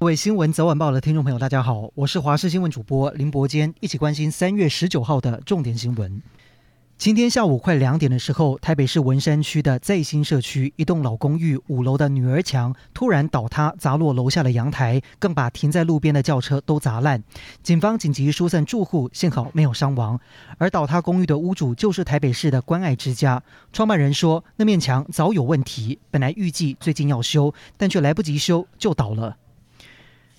各位新闻早晚报的听众朋友，大家好，我是华视新闻主播林伯坚，一起关心三月十九号的重点新闻。今天下午快两点的时候，台北市文山区的在新社区一栋老公寓五楼的女儿墙突然倒塌，砸落楼下的阳台，更把停在路边的轿车都砸烂。警方紧急疏散住户，幸好没有伤亡。而倒塌公寓的屋主就是台北市的关爱之家，创办人说，那面墙早有问题，本来预计最近要修，但却来不及修就倒了。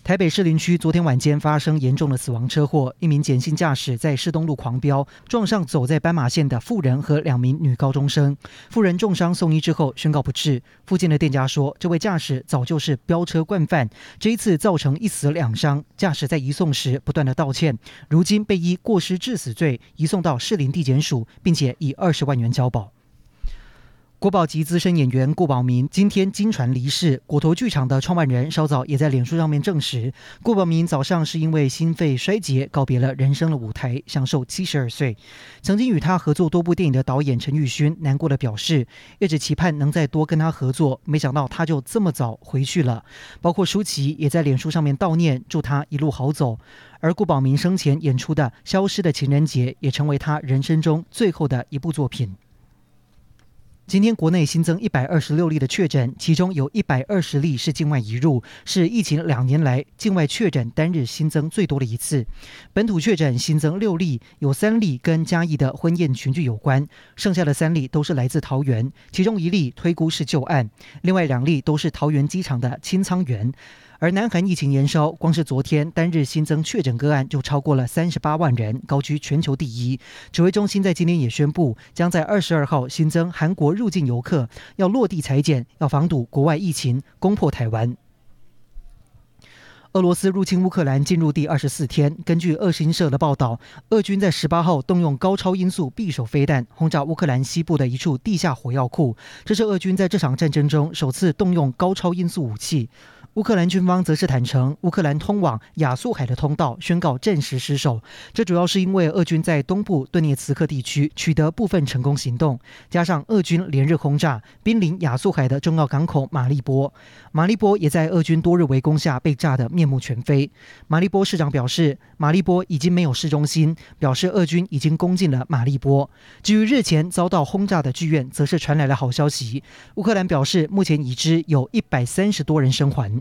台北士林区昨天晚间发生严重的死亡车祸，一名简姓驾驶在市东路狂飙，撞上走在斑马线的妇人和两名女高中生。妇人重伤送医之后宣告不治。附近的店家说，这位驾驶早就是飙车惯犯，这一次造成一死两伤。驾驶在移送时不断的道歉，如今被依过失致死罪移送到士林地检署，并且以二十万元交保。国宝级资深演员顾宝明今天经传离世，果陀剧场的创办人稍早也在脸书上面证实，顾宝明早上是因为心肺衰竭告别了人生的舞台，享寿七十二岁。曾经与他合作多部电影的导演陈玉勋难过的表示，一直期盼能再多跟他合作，没想到他就这么早回去了。包括舒淇也在脸书上面悼念，祝他一路好走。而顾宝明生前演出的《消失的情人节》也成为他人生中最后的一部作品。今天国内新增一百二十六例的确诊，其中有一百二十例是境外移入，是疫情两年来境外确诊单日新增最多的一次。本土确诊新增六例，有三例跟嘉义的婚宴群聚有关，剩下的三例都是来自桃园，其中一例推估是旧案，另外两例都是桃园机场的清仓员。而南韩疫情延烧，光是昨天单日新增确诊个案就超过了三十八万人，高居全球第一。指挥中心在今天也宣布，将在二十二号新增韩国入境游客，要落地裁剪，要防堵国外疫情攻破台湾。俄罗斯入侵乌克兰进入第二十四天，根据俄新社的报道，俄军在十八号动用高超音速匕首飞弹轰炸乌克兰西部的一处地下火药库，这是俄军在这场战争中首次动用高超音速武器。乌克兰军方则是坦承，乌克兰通往亚速海的通道宣告暂时失守。这主要是因为俄军在东部顿涅茨克地区取得部分成功行动，加上俄军连日轰炸濒临亚速海的重要港口马利波。马利波也在俄军多日围攻下被炸得面目全非。马利波市长表示，马利波已经没有市中心，表示俄军已经攻进了马利波。至于日前遭到轰炸的剧院，则是传来了好消息。乌克兰表示，目前已知有一百三十多人生还。